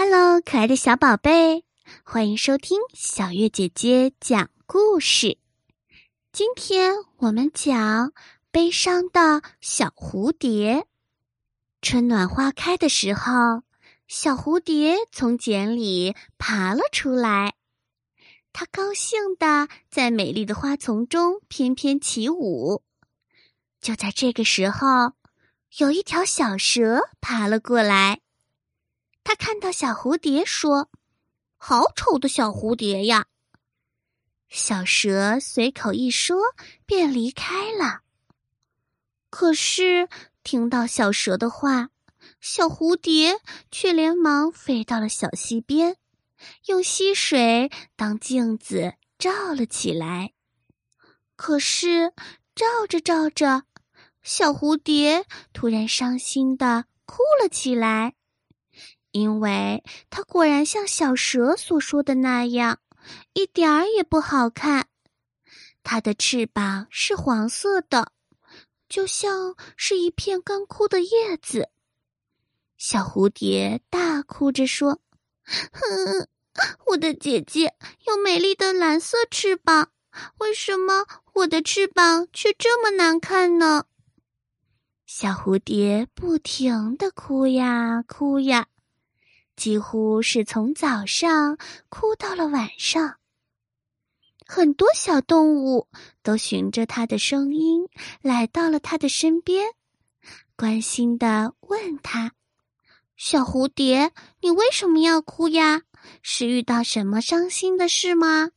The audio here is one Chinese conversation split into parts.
Hello，可爱的小宝贝，欢迎收听小月姐姐讲故事。今天我们讲悲伤的小蝴蝶。春暖花开的时候，小蝴蝶从茧里爬了出来，它高兴的在美丽的花丛中翩翩起舞。就在这个时候，有一条小蛇爬了过来。他看到小蝴蝶，说：“好丑的小蝴蝶呀！”小蛇随口一说，便离开了。可是听到小蛇的话，小蝴蝶却连忙飞到了小溪边，用溪水当镜子照了起来。可是照着照着，小蝴蝶突然伤心的哭了起来。因为它果然像小蛇所说的那样，一点儿也不好看。它的翅膀是黄色的，就像是一片干枯的叶子。小蝴蝶大哭着说：“哼，我的姐姐有美丽的蓝色翅膀，为什么我的翅膀却这么难看呢？”小蝴蝶不停的哭呀哭呀。几乎是从早上哭到了晚上。很多小动物都循着它的声音来到了它的身边，关心的问他：“小蝴蝶，你为什么要哭呀？是遇到什么伤心的事吗？”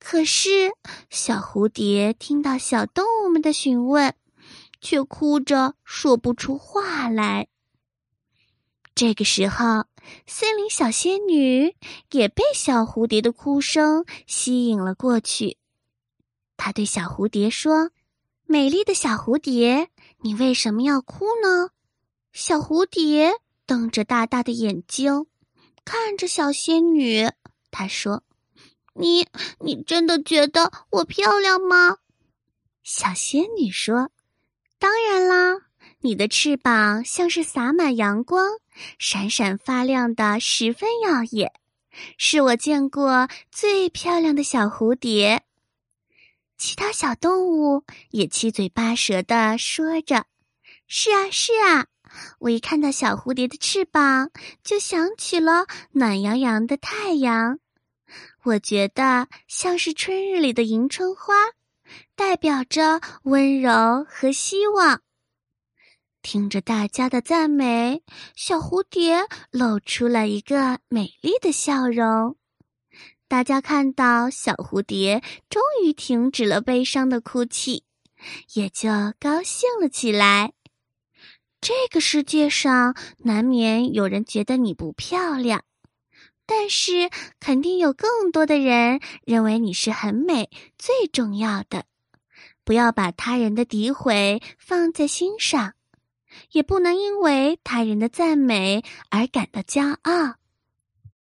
可是小蝴蝶听到小动物们的询问，却哭着说不出话来。这个时候，森林小仙女也被小蝴蝶的哭声吸引了过去。她对小蝴蝶说：“美丽的小蝴蝶，你为什么要哭呢？”小蝴蝶瞪着大大的眼睛，看着小仙女，她说：“你，你真的觉得我漂亮吗？”小仙女说：“当然啦。”你的翅膀像是洒满阳光，闪闪发亮的，十分耀眼，是我见过最漂亮的小蝴蝶。其他小动物也七嘴八舌的说着：“是啊，是啊！”我一看到小蝴蝶的翅膀，就想起了暖洋洋的太阳，我觉得像是春日里的迎春花，代表着温柔和希望。听着大家的赞美，小蝴蝶露出了一个美丽的笑容。大家看到小蝴蝶终于停止了悲伤的哭泣，也就高兴了起来。这个世界上难免有人觉得你不漂亮，但是肯定有更多的人认为你是很美。最重要的，不要把他人的诋毁放在心上。也不能因为他人的赞美而感到骄傲。